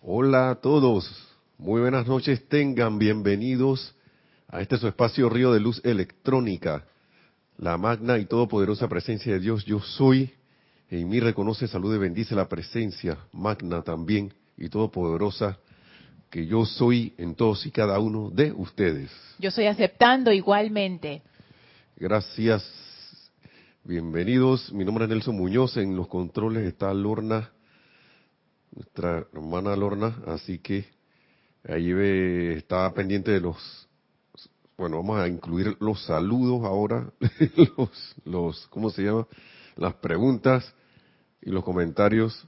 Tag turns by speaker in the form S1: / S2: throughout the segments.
S1: Hola a todos, muy buenas noches, tengan bienvenidos a este su espacio Río de Luz Electrónica, la magna y todopoderosa presencia de Dios, yo soy, en mí reconoce, salud y bendice la presencia magna también y todopoderosa que yo soy en todos y cada uno de ustedes.
S2: Yo soy aceptando igualmente.
S1: Gracias, bienvenidos, mi nombre es Nelson Muñoz, en los controles está Lorna nuestra hermana Lorna, así que ahí ve, está pendiente de los, bueno, vamos a incluir los saludos ahora, los, los, ¿cómo se llama? Las preguntas y los comentarios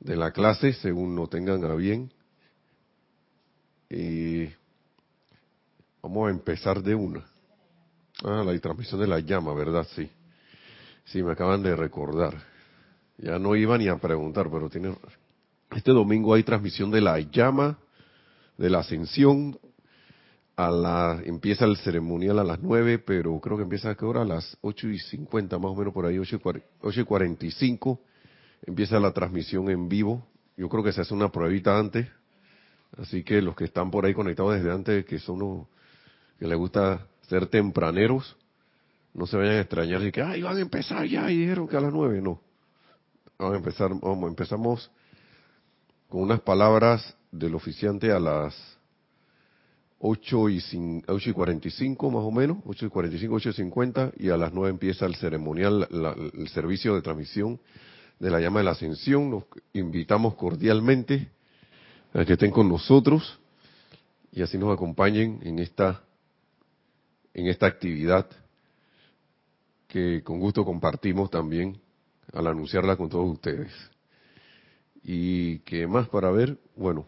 S1: de la clase, según lo tengan a bien. Y vamos a empezar de una. Ah, la transmisión de la llama, ¿verdad? Sí. Sí, me acaban de recordar. Ya no iba ni a preguntar, pero tiene... Este domingo hay transmisión de la llama, de la ascensión. A la, empieza el ceremonial a las 9, pero creo que empieza a qué hora? A las 8 y 50, más o menos por ahí, 8 y 45. Empieza la transmisión en vivo. Yo creo que se hace una pruebita antes. Así que los que están por ahí conectados desde antes, que son los que les gusta ser tempraneros, no se vayan a extrañar y que, ay, van a empezar ya y dijeron que a las 9, no Vamos a empezar, vamos, empezamos con unas palabras del oficiante a las 8 y, 8 y 45 más o menos, 8 y 45, 8 y 50, y a las 9 empieza el ceremonial, el servicio de transmisión de la llama de la ascensión. Los invitamos cordialmente a que estén con nosotros y así nos acompañen en esta, en esta actividad que con gusto compartimos también al anunciarla con todos ustedes. Y qué más para ver, bueno,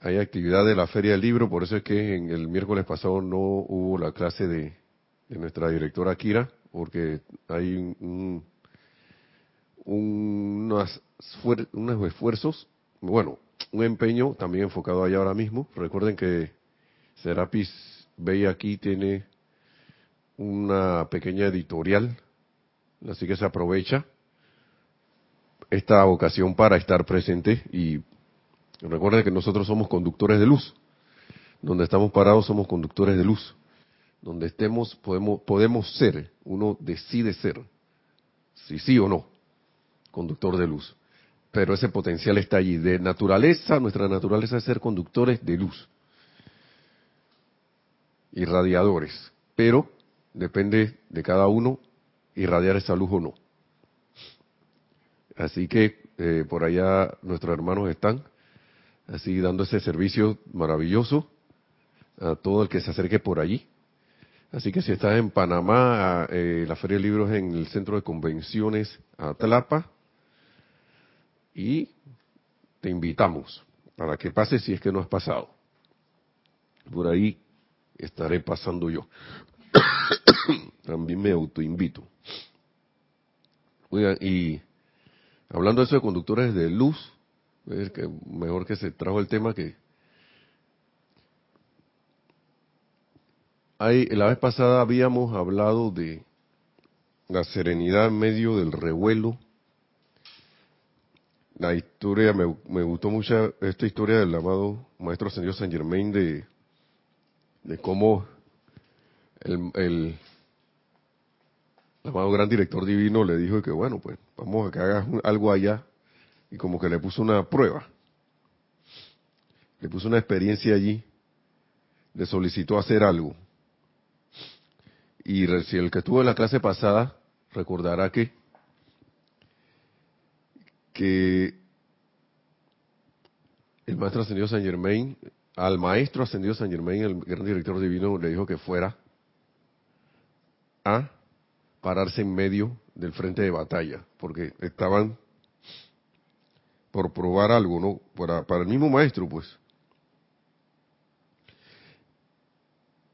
S1: hay actividad de la Feria del Libro, por eso es que en el miércoles pasado no hubo la clase de, nuestra directora Kira, porque hay un, unos esfuerzos, bueno, un empeño también enfocado allá ahora mismo. Recuerden que Serapis Bay aquí tiene una pequeña editorial Así que se aprovecha esta ocasión para estar presente y recuerden que nosotros somos conductores de luz. Donde estamos parados somos conductores de luz. Donde estemos podemos, podemos ser, uno decide ser, si sí o no, conductor de luz. Pero ese potencial está allí. De naturaleza, nuestra naturaleza es ser conductores de luz. Irradiadores. Pero depende de cada uno irradiar esa luz o no. Así que eh, por allá nuestros hermanos están, así dando ese servicio maravilloso a todo el que se acerque por allí. Así que si estás en Panamá, eh, la Feria de Libros en el Centro de Convenciones Atlapa, y te invitamos para que pases si es que no has pasado. Por ahí estaré pasando yo. También me autoinvito. Oigan, y hablando de eso de conductores de luz, es que mejor que se trajo el tema que hay, la vez pasada habíamos hablado de la serenidad en medio del revuelo. La historia, me, gustó mucho esta historia del amado Maestro Ascendido San Germain de, de cómo el, el, amado gran director divino le dijo que bueno, pues vamos a que hagas algo allá y como que le puso una prueba. Le puso una experiencia allí, le solicitó hacer algo. Y si el que estuvo en la clase pasada recordará que que el maestro ascendido San Germain, al maestro ascendido San Germain, el gran director divino, le dijo que fuera a pararse en medio del frente de batalla, porque estaban por probar algo, ¿no? Para, para el mismo maestro, pues.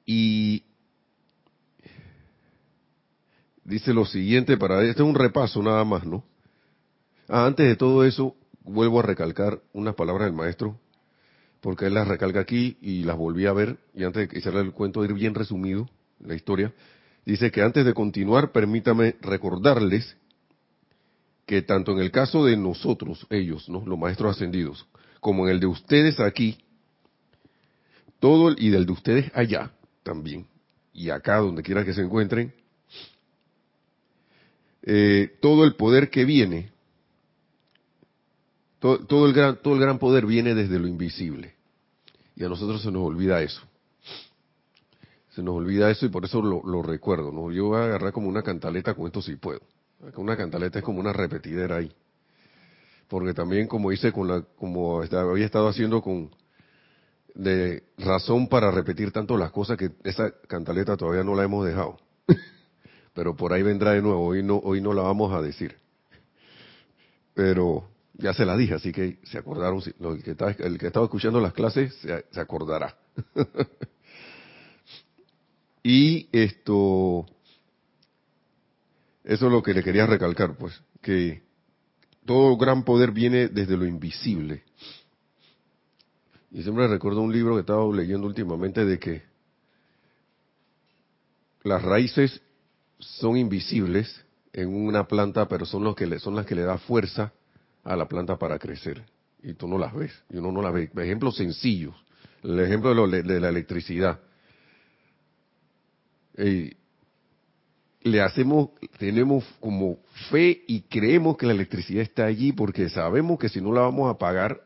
S1: Y dice lo siguiente, para este es un repaso nada más, ¿no? Ah, antes de todo eso, vuelvo a recalcar unas palabras del maestro, porque él las recalca aquí y las volví a ver, y antes de hacerle el cuento, ir bien resumido, la historia, Dice que antes de continuar, permítame recordarles que tanto en el caso de nosotros, ellos, ¿no? los maestros ascendidos, como en el de ustedes aquí, todo y del de ustedes allá también, y acá donde quiera que se encuentren, eh, todo el poder que viene, todo, el gran, todo el gran poder viene desde lo invisible. Y a nosotros se nos olvida eso. Se nos olvida eso y por eso lo, recuerdo. ¿no? Yo voy a agarrar como una cantaleta con esto si puedo. Una cantaleta es como una repetidera ahí. Porque también, como hice con la, como había estado haciendo con, de razón para repetir tanto las cosas que esa cantaleta todavía no la hemos dejado. Pero por ahí vendrá de nuevo, hoy no, hoy no la vamos a decir. Pero ya se la dije, así que se acordaron, el que estaba, el que estaba escuchando las clases se, se acordará. y esto, eso es lo que le quería recalcar, pues, que todo gran poder viene desde lo invisible. Y siempre recuerdo un libro que estaba leyendo últimamente de que las raíces son invisibles en una planta, pero son, los que son las que le da fuerza a la planta para crecer. Y tú no las ves, y uno no las ve. Ejemplos sencillos. El ejemplo de, la electricidad. Le hacemos, tenemos como fe y creemos que la electricidad está allí porque sabemos que si no la vamos a pagar,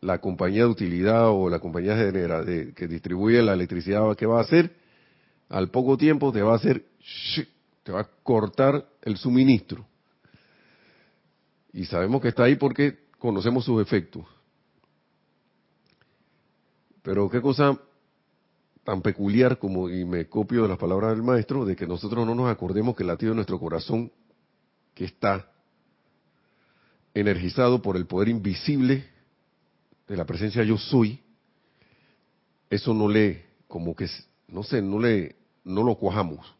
S1: la compañía de utilidad o la compañía de, que distribuye la electricidad, ¿qué va a hacer? Al poco tiempo te va a hacer, te va a cortar el suministro. Y sabemos que está ahí porque conocemos sus efectos. Pero qué cosa tan peculiar como, y me copio de las palabras del maestro, de que nosotros no nos acordemos que el latido de nuestro corazón, que está energizado por el poder invisible de la presencia yo soy, eso no le, como que, no sé, no le, no lo cuajamos.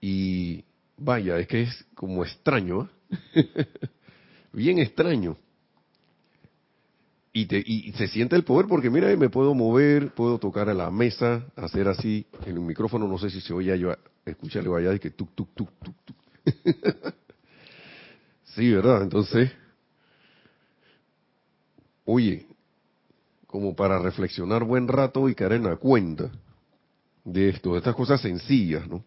S1: Y Vaya, es que es como extraño, ¿eh? bien extraño. Y, te, y se siente el poder porque mira, me puedo mover, puedo tocar a la mesa, hacer así, en el micrófono no sé si se oye yo, escúchale vaya de que tuk, tuk, tuk, tuk, tuk. sí, ¿verdad? Entonces, oye, como para reflexionar buen rato y caer en la cuenta de esto, de estas cosas sencillas, ¿no?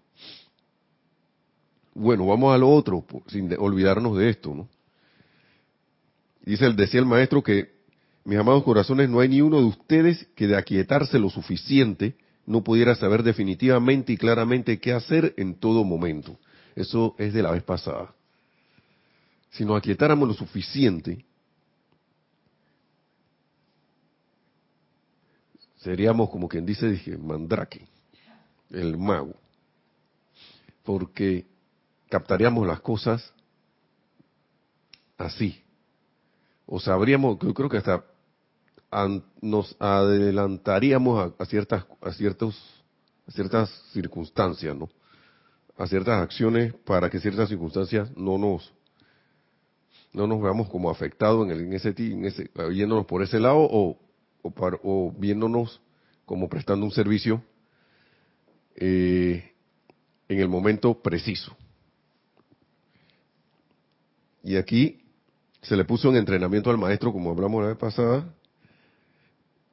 S1: Bueno, vamos a lo otro, sin olvidarnos de esto, ¿no? Dice, decía el maestro que, mis amados corazones, no hay ni uno de ustedes que de aquietarse lo suficiente no pudiera saber definitivamente y claramente qué hacer en todo momento. Eso es de la vez pasada. Si nos aquietáramos lo suficiente, seríamos como quien dice, dije, mandrake, el mago. Porque captaríamos las cosas así. O sabríamos, yo creo que hasta nos adelantaríamos a, ciertas a ciertos a ciertas circunstancias, ¿no? A ciertas acciones para que ciertas circunstancias no nos no nos veamos como afectados en, el, en ese en ese yéndonos por ese lado o o, o viéndonos como prestando un servicio eh, en el momento preciso. Y aquí se le puso un entrenamiento al maestro, como hablamos la vez pasada,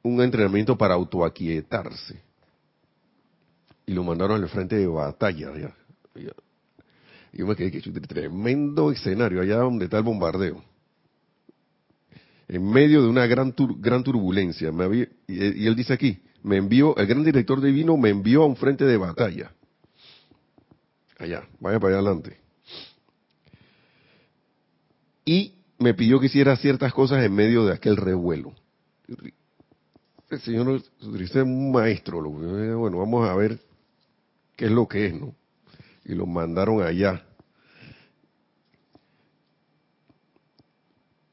S1: un entrenamiento para autoaquietarse. Y lo mandaron al frente de batalla. Y yo me quedé que tremendo escenario allá donde está el bombardeo. En medio de una gran, gran turbulencia. Me y, él dice aquí, me envió, el gran director divino me envió a un frente de batalla. Allá, vaya para allá adelante y me pidió que hiciera ciertas cosas en medio de aquel revuelo. El Señor dice un maestro, bueno, vamos a ver qué es lo que es, ¿no? Y lo mandaron allá.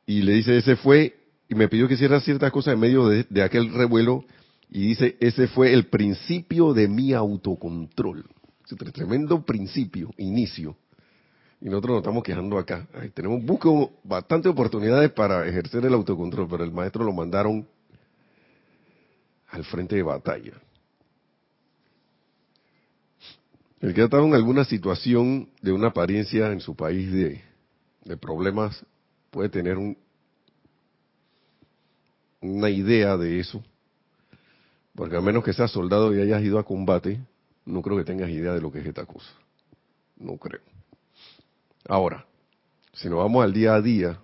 S1: Y le dice, ese fue, y me pidió que hiciera ciertas cosas en medio de, aquel revuelo, y dice, ese fue el principio de mi autocontrol. Tremendo principio, inicio y nosotros nos estamos quejando acá. tenemos busco bastantes oportunidades para ejercer el autocontrol, pero el maestro lo mandaron al frente de batalla. El que ha estado en alguna situación de una apariencia en su país de, problemas puede tener un, una idea de eso. Porque a menos que seas soldado y hayas ido a combate, no creo que tengas idea de lo que es esta cosa. No creo. Ahora, si nos vamos al día a día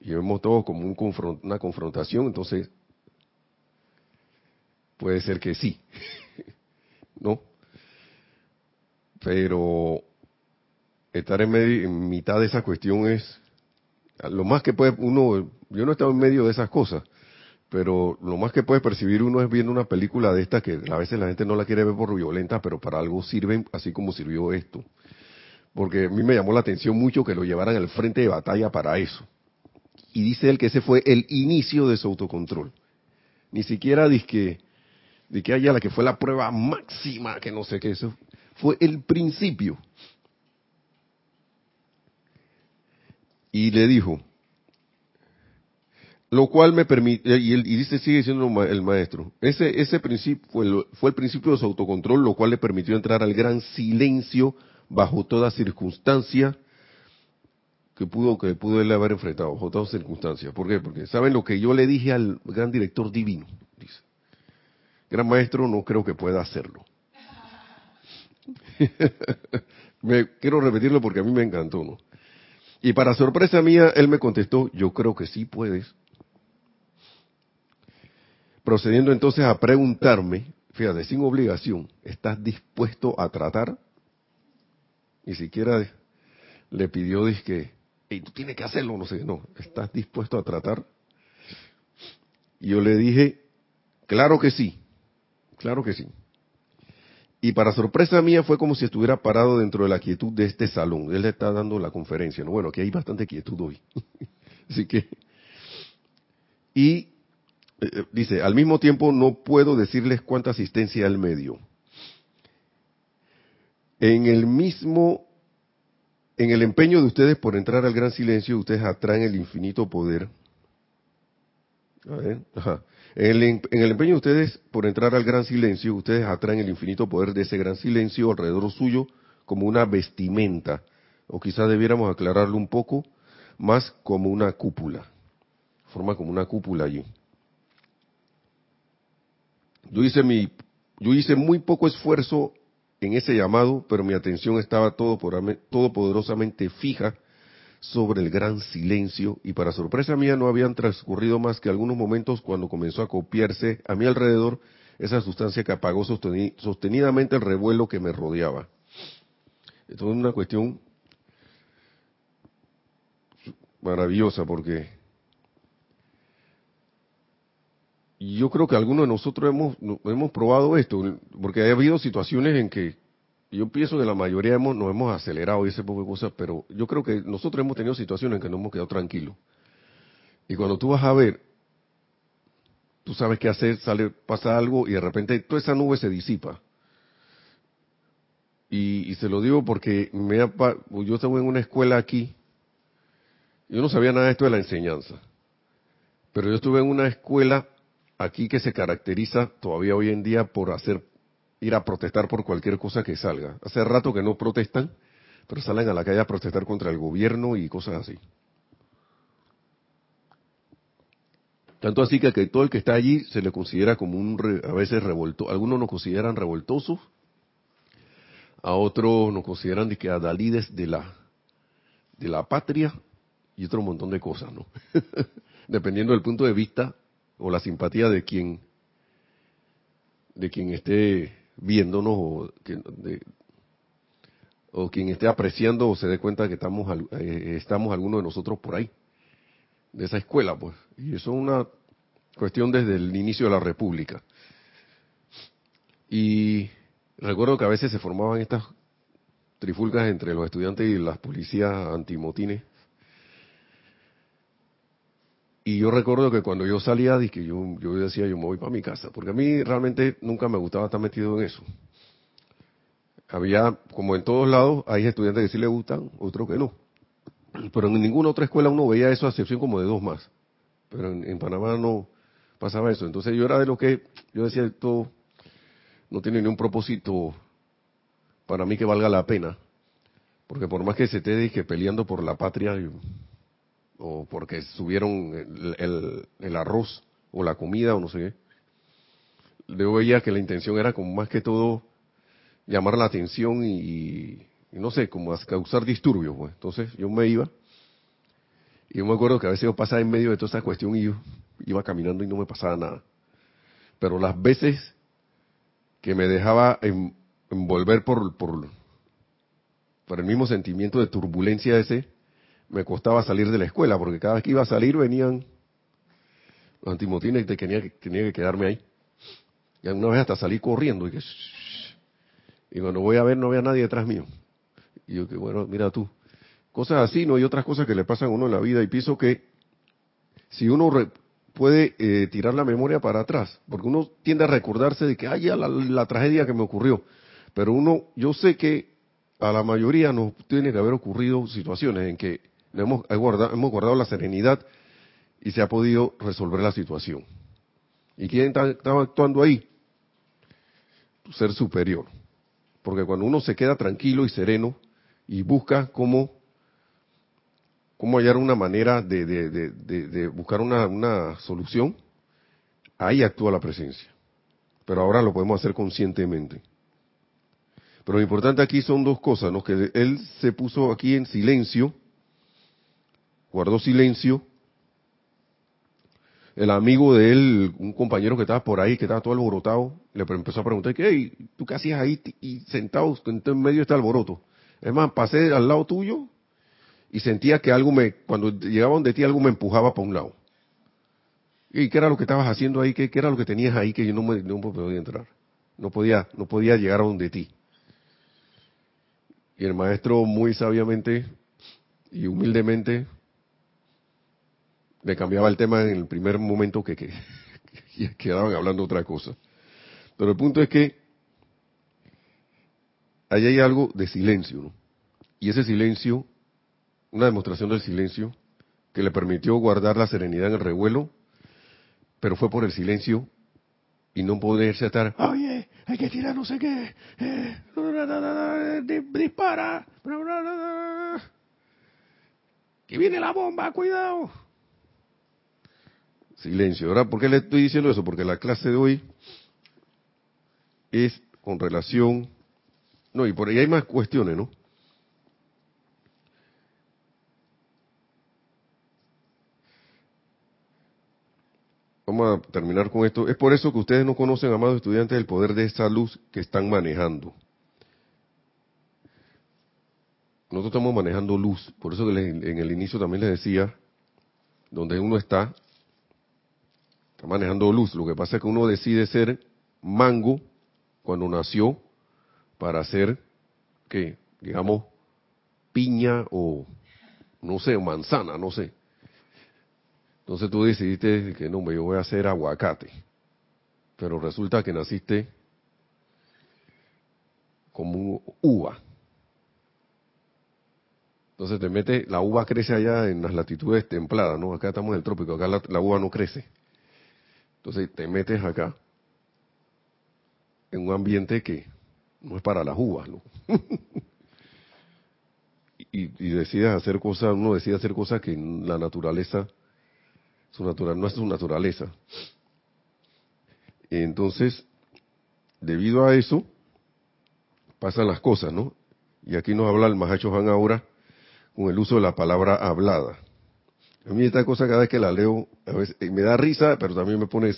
S1: y vemos todo como un una confrontación, entonces puede ser que sí. ¿No? Pero estar en, medio, en mitad de esa cuestión es lo más que puede uno, yo no he estado en medio de esas cosas, pero lo más que puede percibir uno es viendo una película de estas que a veces la gente no la quiere ver por violenta, pero para algo sirven, así como sirvió esto. Porque a mí me llamó la atención mucho que lo llevaran al frente de batalla para eso. Y dice él que ese fue el inicio de su autocontrol. Ni siquiera dice que, de que haya la que fue la prueba máxima, que no sé qué, eso fue el principio. Y le dijo, lo cual me permite, y, dice, sigue diciendo el maestro, ese, ese principio fue el, fue el principio de su autocontrol, lo cual le permitió entrar al gran silencio bajo toda circunstancia que pudo, que pudo él haber enfrentado, bajo todas circunstancias. ¿Por qué? Porque saben lo que yo le dije al gran director divino. Gran maestro, no creo que pueda hacerlo. me, quiero repetirlo porque a mí me encantó, ¿no? Y para sorpresa mía, él me contestó, yo creo que sí puedes. Procediendo entonces a preguntarme, fíjate, sin obligación, ¿estás dispuesto a tratar? Ni siquiera le pidió, que, hey, tú tienes que hacerlo, no sé, no, ¿estás dispuesto a tratar? Y yo le dije, claro que sí, claro que sí. Y para sorpresa mía fue como si estuviera parado dentro de la quietud de este salón. Él le está dando la conferencia. ¿no? Bueno, aquí hay bastante quietud hoy. Así que... Y eh, eh, dice, al mismo tiempo no puedo decirles cuánta asistencia él me dio. En el mismo, en el empeño de ustedes por entrar al gran silencio, ustedes atraen el infinito poder. A ver, ajá. En el, empeño de ustedes por entrar al gran silencio, ustedes atraen el infinito poder de ese gran silencio alrededor suyo como una vestimenta, o quizás debiéramos aclararlo un poco, más como una cúpula, forma como una cúpula allí. Yo hice mi, yo hice muy poco esfuerzo en ese llamado, pero mi atención estaba todo, todo poderosamente fija sobre el gran silencio y para sorpresa mía no habían transcurrido más que algunos momentos cuando comenzó a copiarse a mi alrededor esa sustancia que apagó sostenidamente el revuelo que me rodeaba. Esto es una cuestión maravillosa porque yo creo que algunos de nosotros hemos, hemos probado esto, porque ha habido situaciones en que yo pienso que la mayoría hemos, nos hemos acelerado y ese poco de cosas, pero yo creo que nosotros hemos tenido situaciones en que nos hemos quedado tranquilos. Y cuando tú vas a ver, tú sabes qué hacer, sale, pasa algo y de repente toda esa nube se disipa. Y, se lo digo porque me yo estaba en una escuela aquí, yo no sabía nada de esto de la enseñanza, pero yo estuve en una escuela aquí que se caracteriza todavía hoy en día por hacer ir a protestar por cualquier cosa que salga. Hace rato que no protestan, pero salen a la calle a protestar contra el gobierno y cosas así. Tanto así que, que todo el que está allí se le considera como un, a veces revolto, algunos nos consideran revoltosos, a otros nos consideran de que adalides de la, de la patria y otro montón de cosas, ¿no? Dependiendo del punto de vista o la simpatía de quien, de quien esté viéndonos o, o quien esté apreciando o se dé cuenta que estamos, eh, estamos algunos de nosotros por ahí, de esa escuela, pues. Y eso es una cuestión desde el inicio de la República. Y recuerdo que a veces se formaban estas trifulcas entre los estudiantes y las policías antimotines y yo recuerdo que cuando yo salía, que yo, yo decía, yo me voy para mi casa, porque a mí realmente nunca me gustaba estar metido en eso. Había, como en todos lados, hay estudiantes que sí le gustan, otros que no. Pero en ninguna otra escuela uno veía eso, a excepción como de dos más. Pero en, Panamá no pasaba eso. Entonces yo era de lo que, yo decía, esto no tiene ni un propósito para mí que valga la pena. Porque por más que se te dije peleando por la patria, o porque subieron el, el, arroz o la comida o no sé qué, yo veía que la intención era como más que todo llamar la atención y, no sé, como causar disturbios. Pues. Entonces yo me iba y yo me acuerdo que a veces yo pasaba en medio de toda esa cuestión y yo iba caminando y no me pasaba nada. Pero las veces que me dejaba envolver por, por, por el mismo sentimiento de turbulencia ese, me costaba salir de la escuela, porque cada vez que iba a salir venían los antimotines y tenía que, tenía que quedarme ahí. Y alguna vez hasta salí corriendo y que... Y cuando voy a ver no había nadie detrás mío. Y yo que bueno, mira tú. Cosas así, ¿no? Hay otras cosas que le pasan a uno en la vida y pienso que si uno puede eh, tirar la memoria para atrás, porque uno tiende a recordarse de que, ay, ya la, tragedia que me ocurrió, pero uno, yo sé que a la mayoría nos tiene que haber ocurrido situaciones en que hemos guardado, hemos guardado la serenidad y se ha podido resolver la situación. ¿Y quién estaba actuando ahí? Tu ser superior. Porque cuando uno se queda tranquilo y sereno y busca cómo cómo hallar una manera de, buscar una, solución, ahí actúa la presencia. Pero ahora lo podemos hacer conscientemente. Pero lo importante aquí son dos cosas, ¿no? Que él se puso aquí en silencio, guardó silencio. El amigo de él, un compañero que estaba por ahí, que estaba todo alborotado, le empezó a preguntar, ¿qué? ¿Tú qué hacías ahí y sentado en medio de este alboroto? Es más, pasé al lado tuyo y sentía que algo me, cuando llegaba donde ti, algo me empujaba para un lado. ¿Y qué era lo que estabas haciendo ahí? ¿Qué, era lo que tenías ahí que yo no, me, no podía entrar? No podía, no podía llegar a donde ti. Y el maestro muy sabiamente y humildemente le cambiaba el tema en el primer momento que, que, que quedaban hablando otra cosa. Pero el punto es que ahí hay algo de silencio, ¿no? Y ese silencio una demostración del silencio que le permitió guardar la serenidad en el revuelo, pero fue por el silencio y no poderse estar, oye, hay que tirar no sé qué, eh, dispara, que viene la bomba, cuidado. Silencio. Ahora, ¿por qué le estoy diciendo eso? Porque la clase de hoy es con relación, no, y por ahí hay más cuestiones, ¿no? Vamos a terminar con esto. Es por eso que ustedes no conocen, amados estudiantes, el poder de esa luz que están manejando. Nosotros estamos manejando luz. Por eso que en el inicio también les decía, donde uno está, está manejando luz. Lo que pasa es que uno decide ser mango cuando nació para ser, que digamos, piña o, no sé, manzana, no sé. Entonces tú decidiste que no, yo voy a hacer aguacate. Pero resulta que naciste como uva. Entonces te mete, la uva crece allá en las latitudes templadas, ¿no? Acá estamos en el trópico, acá la, uva no crece. Entonces te metes acá en un ambiente que no es para las uvas, ¿no? y, y decides hacer cosas, uno decide hacer cosas que la naturaleza su natural, no es su naturaleza. Entonces, debido a eso, pasan las cosas, ¿no? Y aquí nos habla el Mahacho Han ahora con el uso de la palabra hablada. A mí esta cosa cada vez que la leo, a veces eh, me da risa, pero también me pone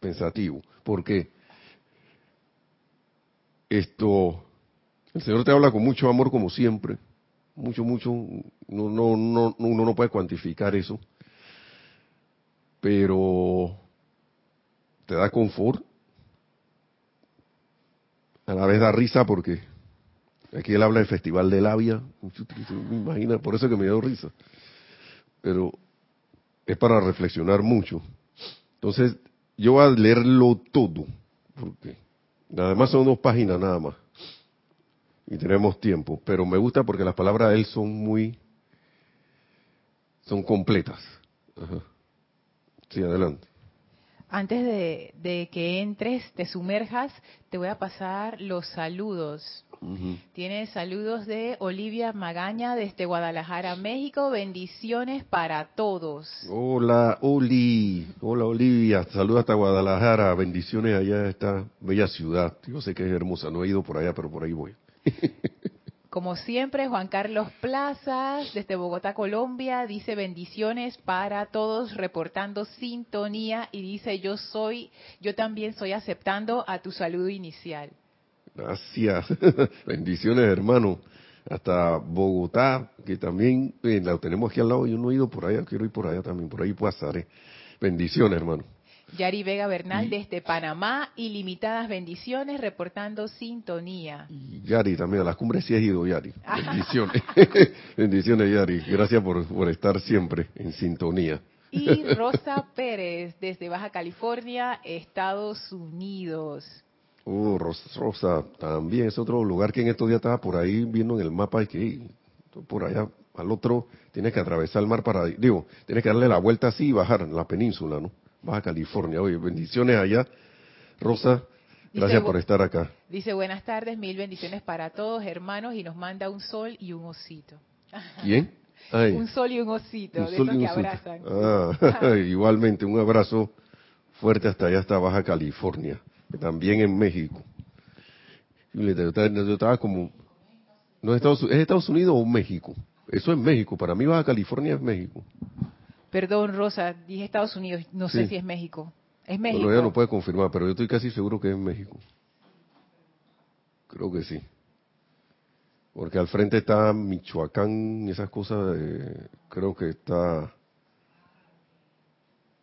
S1: pensativo. porque Esto, el Señor te habla con mucho amor como siempre, mucho, mucho, no, no, no, uno no puede cuantificar eso. Pero te da confort, a la vez da risa porque aquí él habla del Festival de Labia, imagina, por eso que me dio risa, pero es para reflexionar mucho. Entonces, yo voy a leerlo todo, porque además son dos páginas nada más, y tenemos tiempo, pero me gusta porque las palabras de él son muy, son completas. Sí, adelante.
S2: Antes de, de que entres, te sumerjas, te voy a pasar los saludos.
S1: Ujú.
S2: Tiene saludos de Olivia Magaña desde Guadalajara, México. Bendiciones para todos.
S1: Hola, Oli. Hola, Olivia. Saludos hasta Guadalajara. Bendiciones allá a esta bella ciudad. Yo sé que es hermosa. No he ido por allá, pero por ahí voy.
S2: Como siempre, Juan Carlos Plazas, desde Bogotá, Colombia, dice bendiciones para todos, reportando sintonía y dice yo soy, yo también soy aceptando a tu saludo inicial.
S1: Gracias. Bendiciones, hermano. Hasta Bogotá, que también eh, la tenemos aquí al lado. Yo no he ido por allá, quiero ir por allá también. Por ahí pasaré. Bendiciones, hermano.
S2: Yari Vega Bernal desde Panamá, ilimitadas bendiciones, reportando sintonía.
S1: Yari también, a las cumbres sí he ido, Yari. Bendiciones. Bendiciones, Yari. Gracias por, por estar siempre en sintonía.
S2: Y Rosa Pérez desde Baja California, Estados Unidos.
S1: Oh, Ros- Rosa, también es otro lugar que en estos días estaba por ahí viendo en el mapa y que por allá al otro tienes que atravesar el mar para, digo, tienes que darle la vuelta así y bajar en la península, ¿no? Baja California. Oye, bendiciones allá. Rosa, gracias
S2: Dice-
S1: por estar acá.
S2: Dice buenas tardes, mil bendiciones para todos hermanos y nos manda un sol y un osito.
S1: ¿Quién? Ay,
S2: Un sol y un osito,
S1: un
S2: de
S1: sol
S2: esos
S1: y
S2: que
S1: sol.
S2: abrazan.
S1: Ah, igualmente, un abrazo fuerte hasta allá, hasta Baja California, también en México. Yo estaba, yo estaba como, no es Estados, ¿es Estados Unidos o México? Eso es México, para mí Baja California es México.
S2: Perdón, Rosa, dije Estados Unidos, no sé si es México. Es México.
S1: Bueno, ella no puede confirmar, pero yo estoy casi seguro que es México. Creo que sí. Porque al frente está Michoacán y esas cosas, eh, creo que está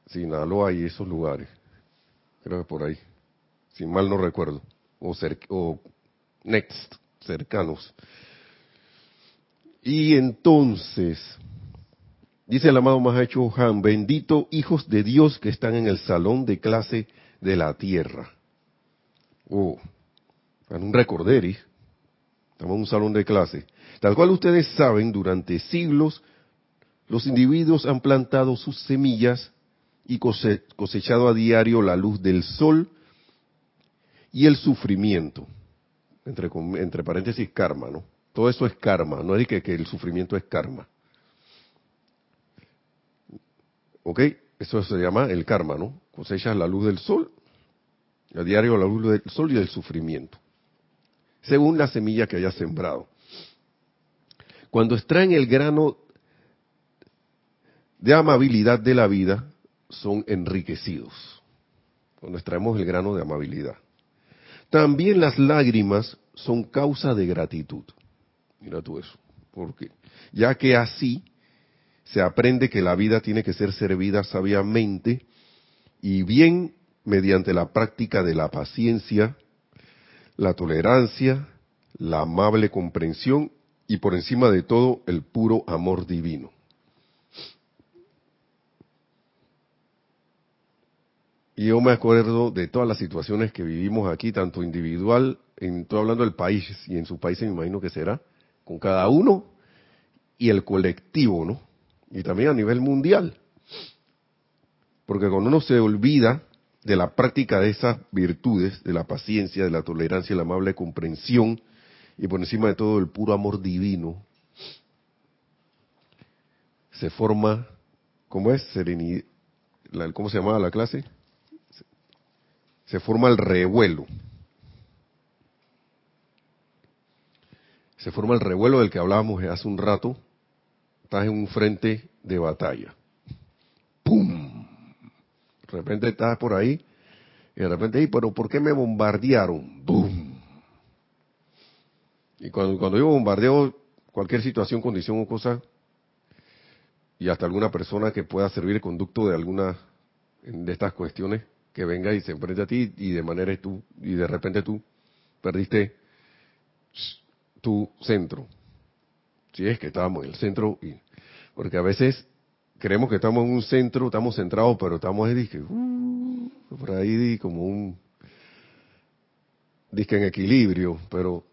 S1: Sinaloa y esos lugares. Creo que por ahí. Si mal no recuerdo. O, o Next, cercanos. Y entonces, dice el amado Mahacho Han, bendito hijos de Dios que están en el salón de clase de la tierra. Oh, en un recorderis. Estamos en un salón de clase. Tal cual ustedes saben, durante siglos los individuos han plantado sus semillas y cose- cosechado a diario la luz del sol y el sufrimiento. Entre paréntesis, karma, ¿no? Todo eso es karma, no es que, que el sufrimiento es karma. ¿Ok? Eso se llama el karma, ¿no? Cosechas la luz del sol, a diario la luz del sol y del sufrimiento, según la semilla que hayas sembrado. Cuando extraen el grano de amabilidad de la vida, son enriquecidos. Cuando extraemos el grano de amabilidad. También las lágrimas son causa de gratitud. Mira tú eso. ¿Por qué? Ya que así se aprende que la vida tiene que ser servida sabiamente y bien mediante la práctica de la paciencia, la tolerancia, la amable comprensión y por encima de todo el puro amor divino. Y yo me acuerdo de todas las situaciones que vivimos aquí, tanto individual, en, estoy hablando del país, y en su país me imagino que será, con cada uno, y el colectivo, ¿no? Y también a nivel mundial. Porque cuando uno se olvida de la práctica de esas virtudes, de la paciencia, de la tolerancia, la amable comprensión, y por encima de todo el puro amor divino, se forma, ¿cómo es? Serenidad, ¿cómo se llamaba la clase? se forma el revuelo. Se forma el revuelo del que hablábamos hace un rato. Estás en un frente de batalla. ¡Pum! De repente estás por ahí y de repente, "Ey, pero ¿por qué me bombardearon? ¡Bum! Y cuando, cuando yo bombardeo cualquier situación, condición o cosa, y hasta alguna persona que pueda servir de conducto de alguna de estas cuestiones, que venga y se enfrente a ti y de manera tú y de repente tú perdiste tu centro. Si es que estábamos en el centro y porque a veces creemos que estamos en un centro, estamos centrados, pero estamos ahí dije, uh, por ahí como un disque en equilibrio, pero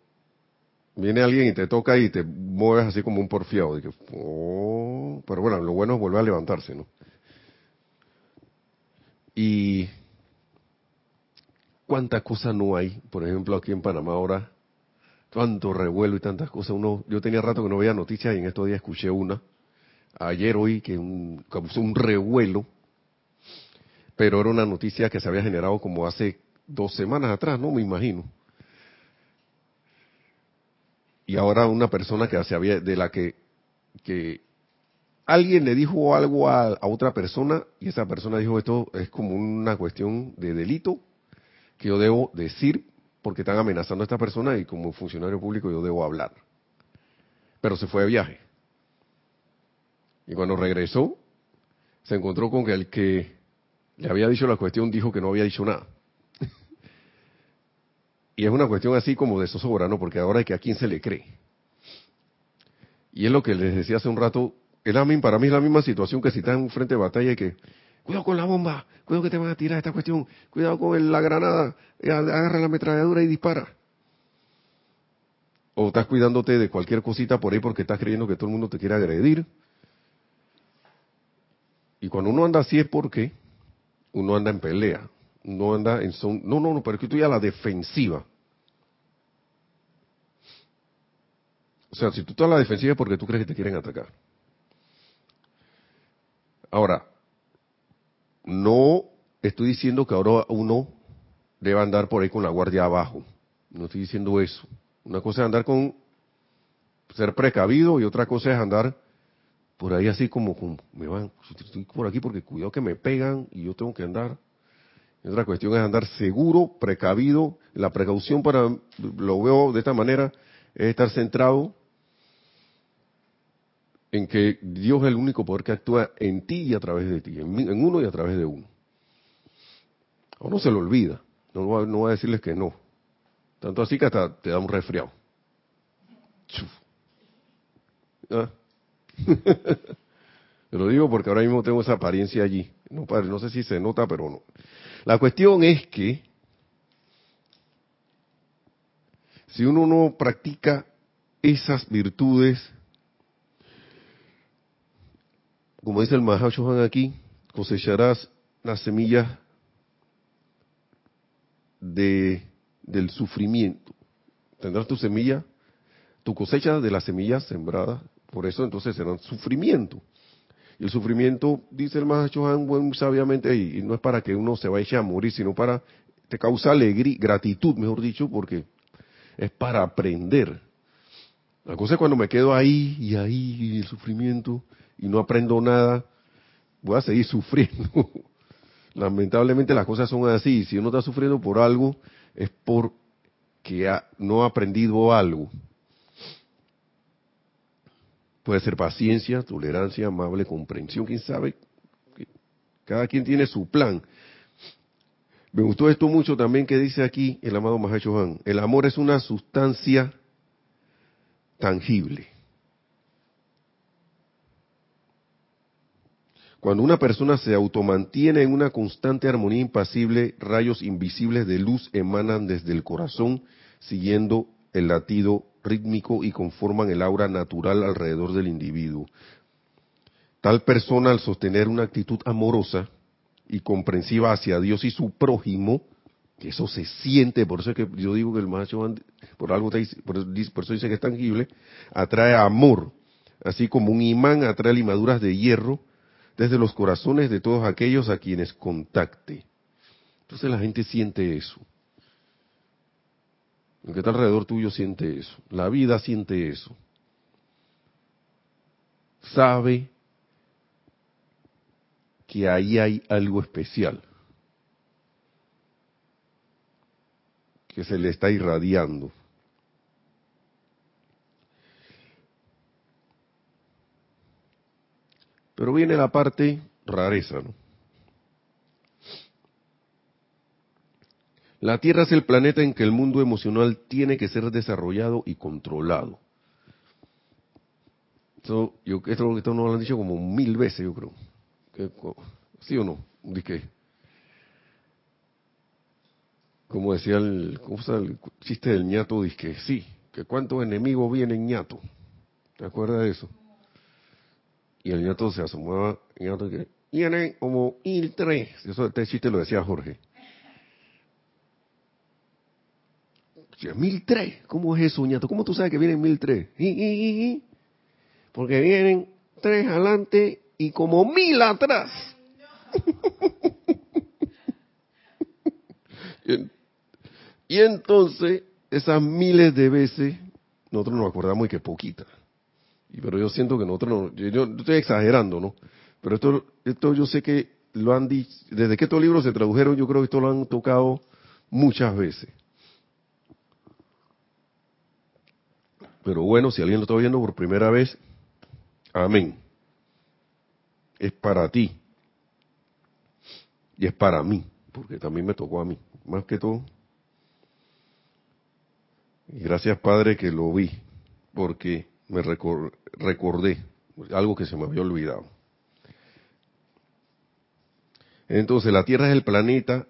S1: viene alguien y te toca y te mueves así como un porfiado, dije, oh, pero bueno, lo bueno es volver a levantarse, ¿no? Y cuántas cosas no hay. Por ejemplo, aquí en Panamá ahora, tanto revuelo y tantas cosas. Yo tenía rato que no veía noticias y en estos días escuché una. Ayer hoy que un, causó un revuelo, pero era una noticia que se había generado como hace dos semanas atrás, ¿no? Me imagino. Y ahora una persona que se había, de la que, alguien le dijo algo a, otra persona y esa persona dijo esto es como una cuestión de delito que yo debo decir porque están amenazando a esta persona y como funcionario público yo debo hablar. Pero se fue de viaje. Y cuando regresó, se encontró con que el que le había dicho la cuestión dijo que no había dicho nada. y es una cuestión así como de zozobra, ¿no? Porque ahora es que a quién se le cree. Y es lo que les decía hace un rato, para mí es la misma situación que si estás en frente de batalla y que, cuidado con la bomba, cuidado que te van a tirar esta cuestión, cuidado con la granada, eh, agarra la ametralladora y dispara. O estás cuidándote de cualquier cosita por ahí porque estás creyendo que todo el mundo te quiere agredir. Y cuando uno anda así es porque uno anda en pelea, uno anda en son, no, no, no, pero es que tú ya la defensiva. O sea, si tú estás a la defensiva es porque tú crees que te quieren atacar. Ahora, no estoy diciendo que ahora uno deba andar por ahí con la guardia abajo. No estoy diciendo eso. Una cosa es andar con ser precavido y otra cosa es andar por ahí así como, me van, estoy por aquí porque cuidado que me pegan y yo tengo que andar. Y otra cuestión es andar seguro, precavido. La precaución para, lo veo de esta manera, es estar centrado en que Dios es el único poder que actúa en ti y a través de ti, en, uno y a través de uno. O no se lo olvida, no, voy a decirles que no. Tanto así que hasta te da un resfriado. ¿Ah? Te lo digo porque ahora mismo tengo esa apariencia allí. No, padre, no sé si se nota, pero no. La cuestión es que si uno no practica esas virtudes, como dice el Mahashohan aquí, cosecharás las semillas de, del sufrimiento. Tendrás tu semilla, tu cosecha de las semillas sembradas por eso entonces será sufrimiento. Y el sufrimiento, dice el Mahachohan muy sabiamente, y, no es para que uno se vaya a morir, sino para, te causa alegría, gratitud, mejor dicho, porque es para aprender. La cosa es cuando me quedo ahí y ahí, y el sufrimiento, y no aprendo nada, voy a seguir sufriendo. Lamentablemente las cosas son así. Si uno está sufriendo por algo, es porque no ha aprendido algo. Puede ser paciencia, tolerancia, amable, comprensión, quién sabe. Cada quien tiene su plan. Me gustó esto mucho también que dice aquí el amado Mahacho. El amor es una sustancia tangible. Cuando una persona se automantiene en una constante armonía impasible, rayos invisibles de luz emanan desde el corazón, siguiendo el latido rítmico y conforman el aura natural alrededor del individuo. Tal persona al sostener una actitud amorosa y comprensiva hacia Dios y su prójimo, que eso se siente, por eso es que yo digo que el macho, por algo por eso dice que es tangible, atrae amor, así como un imán atrae limaduras de hierro desde los corazones de todos aquellos a quienes contacte. Entonces la gente siente eso. El que está alrededor tuyo siente eso. La vida siente eso. Sabe que ahí hay algo especial. Que se le está irradiando. Pero viene la parte rareza, ¿no? La Tierra es el planeta en que el mundo emocional tiene que ser desarrollado y controlado. yo, esto, esto nos lo han dicho como mil veces, yo creo. ¿Sí o no? Dice, como decía el, ¿cómo el chiste del ñato, dice que sí, que cuántos enemigos vienen ñato. ¿Te acuerdas de eso? Y el ñato se asomaba, ñato que vienen como il tres. Eso, este chiste lo decía Jorge 1003, ¿cómo es eso, ñato? ¿Cómo tú sabes que vienen 1003? Porque vienen tres adelante y como mil atrás. y entonces, esas miles de veces, nosotros nos acordamos y que poquita. Pero yo siento que nosotros no, yo, estoy exagerando, ¿no? Pero esto, esto yo sé que lo han dicho, desde que estos libros se tradujeron, yo creo que esto lo han tocado muchas veces. Pero bueno, si alguien lo está viendo por primera vez, amén. Es para ti. Y es para mí, porque también me tocó a mí, más que todo. Y gracias Padre que lo vi, porque me recordé algo que se me había olvidado. Entonces, la Tierra es el planeta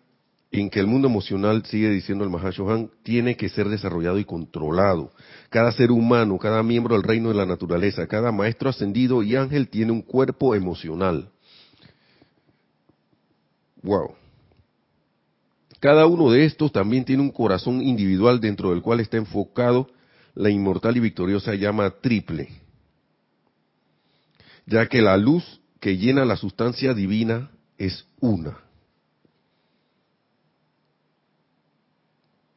S1: en que el mundo emocional, sigue diciendo el Mahashohan, tiene que ser desarrollado y controlado. Cada ser humano, cada miembro del reino de la naturaleza, cada maestro ascendido y ángel tiene un cuerpo emocional. Wow. Cada uno de estos también tiene un corazón individual dentro del cual está enfocado la inmortal y victoriosa llama triple, ya que la luz que llena la sustancia divina es una.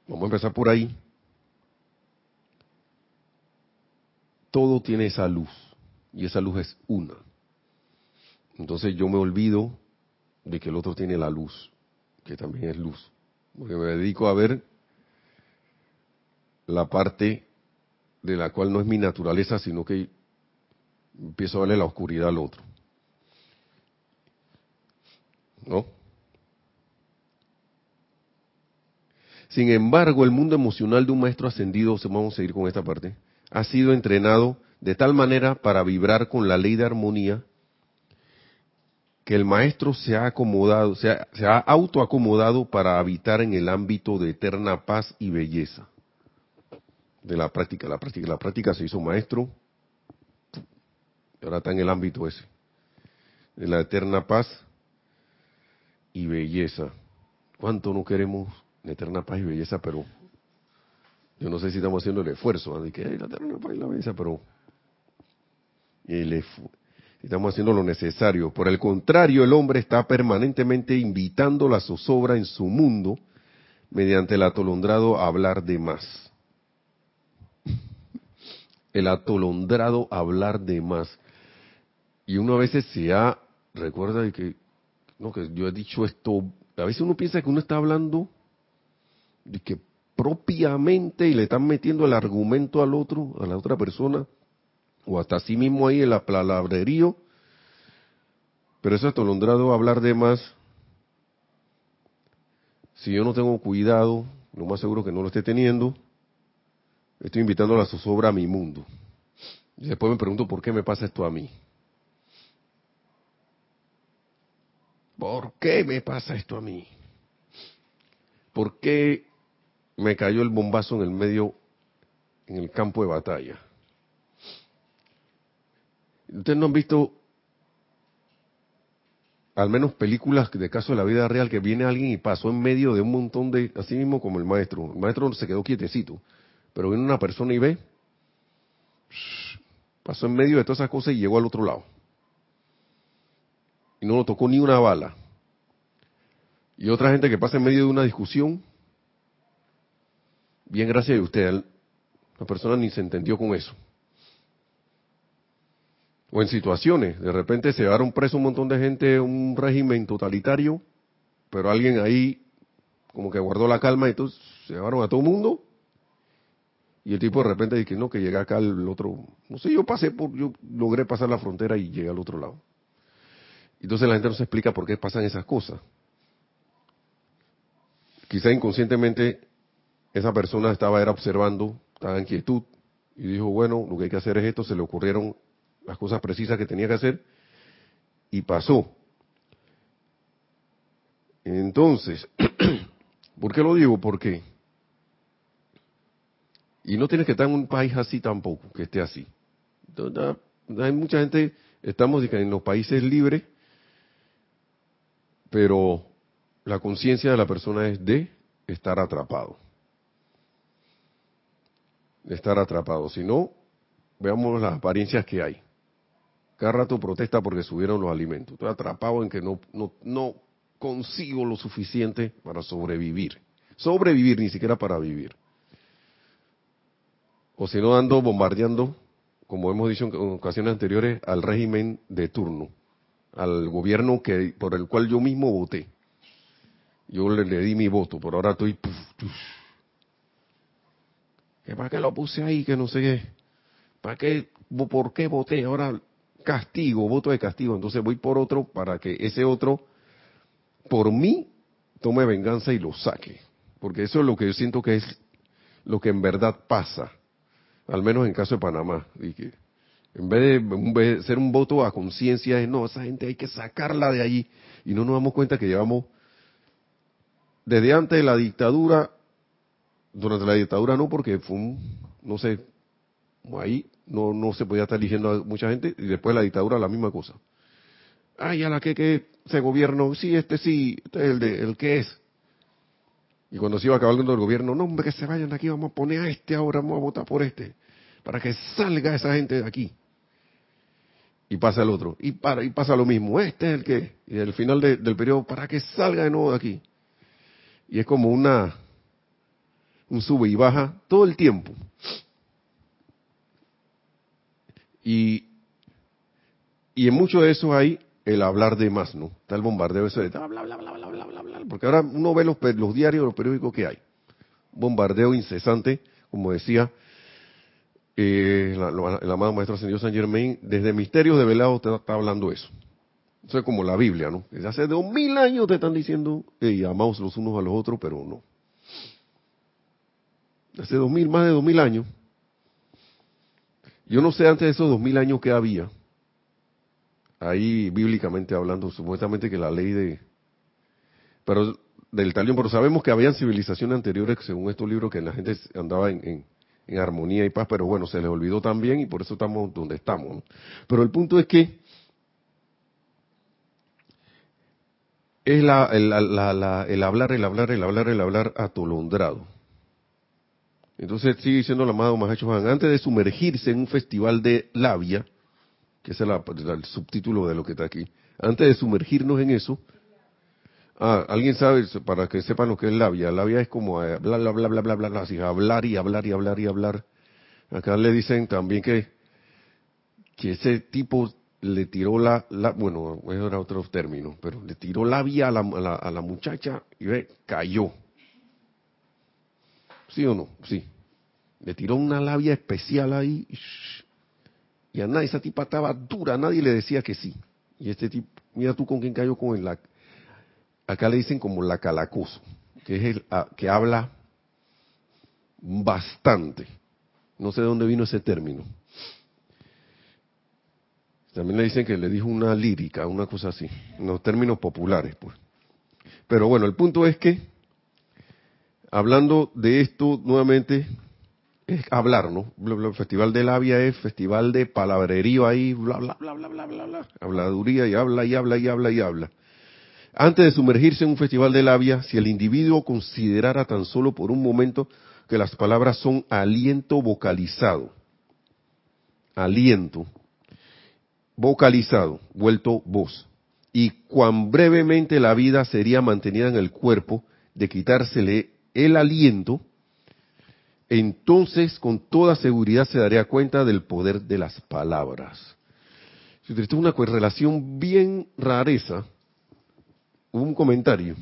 S1: Vamos a empezar por ahí. Todo tiene esa luz y esa luz es una. Entonces yo me olvido de que el otro tiene la luz, que también es luz. Porque me dedico a ver la parte de la cual no es mi naturaleza, sino que empiezo a darle la oscuridad al otro. ¿No? Sin embargo, el mundo emocional de un maestro ascendido, vamos a seguir con esta parte, ha sido entrenado de tal manera para vibrar con la ley de armonía que el maestro se ha acomodado, se ha, se ha autoacomodado para habitar en el ámbito de eterna paz y belleza. De la práctica, la práctica, la práctica se hizo maestro, y ahora está en el ámbito ese, de la eterna paz y belleza. ¿Cuánto no queremos eterna paz y belleza, pero yo no sé si estamos haciendo el esfuerzo, de que la eterna paz y la belleza, pero estamos haciendo lo necesario. Por el contrario, el hombre está permanentemente invitando la zozobra en su mundo mediante el atolondrado a hablar de más. El atolondrado a hablar de más. Y uno a veces se ha, recuerda de que, no, que yo he dicho esto, a veces uno piensa que uno está hablando de que propiamente y le están metiendo el argumento al otro, a la otra persona, o hasta sí mismo ahí en la palabrerío, pero eso atolondrado a hablar de más, si yo no tengo cuidado, lo más seguro que no lo esté teniendo, estoy invitando a la zozobra a mi mundo. Y después me pregunto por qué me pasa esto a mí. ¿Por qué me pasa esto a mí? ¿Por qué me cayó el bombazo en el medio, en el campo de batalla. Ustedes no han visto al menos películas de caso de la vida real que viene alguien y pasó en medio de un montón de, así mismo como el maestro. El maestro se quedó quietecito, pero viene una persona y ve, pasó en medio de todas esas cosas y llegó al otro lado. Y no lo tocó ni una bala. Y otra gente que pasa en medio de una discusión Bien, gracias a usted. La persona ni se entendió con eso. O en situaciones, de repente se llevaron preso un montón de gente, un régimen totalitario, pero alguien ahí como que guardó la calma y entonces se llevaron a todo el mundo. Y el tipo de repente dice, no, que llega acá al otro, no sé, yo pasé por, yo logré pasar la frontera y llegué al otro lado. Entonces la gente no se explica por qué pasan esas cosas. Quizá inconscientemente esa persona estaba era observando, estaba en quietud y dijo, bueno, lo que hay que hacer es esto, se le ocurrieron las cosas precisas que tenía que hacer y pasó. Entonces, ¿por qué lo digo? Porque y no tienes que estar en un país así tampoco, que esté así. hay mucha gente, estamos en los países libres, pero la conciencia de la persona es de estar atrapado. estar atrapado. Si no, veamos las apariencias que hay. Cada rato protesta porque subieron los alimentos. Estoy atrapado en que no, no, no consigo lo suficiente para sobrevivir. Sobrevivir, ni siquiera para vivir. O si no, ando bombardeando, como hemos dicho en ocasiones anteriores, al régimen de turno, al gobierno que por el cual yo mismo voté. Yo le, di mi voto, pero ahora estoy... ¿Que ¿Para qué lo puse ahí? Que no sé qué. ¿Para qué? ¿Por qué voté? Ahora castigo, voto de castigo. Entonces voy por otro para que ese otro, por mí, tome venganza y lo saque. Porque eso es lo que yo siento que es lo que en verdad pasa. Al menos en caso de Panamá. Y que en vez, de, ser un voto a conciencia, es no, esa gente hay que sacarla de allí. Y no nos damos cuenta que llevamos desde antes de la dictadura, durante la dictadura no, porque fue un, no sé, ahí no, no se podía estar eligiendo a mucha gente, y después de la dictadura la misma cosa. Ay, a la que, que ese gobierno, sí, este sí, este es el, de, el que es. Y cuando se iba acabando el gobierno, no, hombre, que se vayan de aquí, vamos a poner a este ahora, vamos a votar por este, para que salga esa gente de aquí. Y pasa el otro, y, para, y pasa lo mismo, este es el que, y al final de, del periodo, para que salga de nuevo de aquí. Y es como una, un sube y baja todo el tiempo. Y, y en mucho de eso hay el hablar de más, ¿no? Está el bombardeo ese de bla, bla, bla, bla, bla, bla, bla, bla. Porque ahora uno ve los, diarios, los periódicos que hay. Bombardeo incesante, como decía eh, la, Maestro Ascendido San Germain, desde Misterios de Velado te está hablando eso. Eso es como la Biblia, ¿no? Desde hace dos mil años te están diciendo, hey, amaos los unos a los otros, pero no. Hace dos mil, más de dos mil años. Yo no sé antes de esos dos mil años que había. Ahí, bíblicamente hablando, supuestamente que la ley de... Pero del talión, pero sabemos que habían civilizaciones anteriores, según estos libros, que la gente andaba en, armonía y paz, pero bueno, se les olvidó también y por eso estamos donde estamos. Pero el punto es que es la, el, la, la, el, hablar, el hablar, el hablar, el hablar atolondrado. Entonces sigue diciendo el amado Mahacho antes de sumergirse en un festival de labia, que es el, subtítulo de lo que está aquí, antes de sumergirnos en eso, ah, alguien sabe, para que sepan lo que es labia, labia es como bla, bla, bla, bla, bla, bla, bla, así, hablar y hablar y hablar y hablar. Acá le dicen también que, que ese tipo le tiró la, bueno, era otro término, pero le tiró labia a la, a la, a la muchacha y ve, cayó. ¿Sí o no? Sí. Le tiró una labia especial ahí. Y a nadie, esa tipa estaba dura, nadie le decía que sí. Y este tipo, mira tú con quién cayó con el, acá le dicen como la calacoso, que es el que habla bastante. No sé de dónde vino ese término. También le dicen que le dijo una lírica, una cosa así, en los términos populares, pues. Pero bueno, el punto es que, hablando de esto nuevamente, es hablar, ¿no? El festival de labia es festival de palabrerío ahí, bla, bla, bla, bla, bla, bla, bla. Habladuría y habla y habla y habla y habla. Antes de sumergirse en un festival de labia, si el individuo considerara tan solo por un momento que las palabras son aliento vocalizado, aliento, vocalizado, vuelto voz, y cuán brevemente la vida sería mantenida en el cuerpo de quitársele el aliento, entonces con toda seguridad se daría cuenta del poder de las palabras. Si usted una correlación bien rareza, hubo un comentario.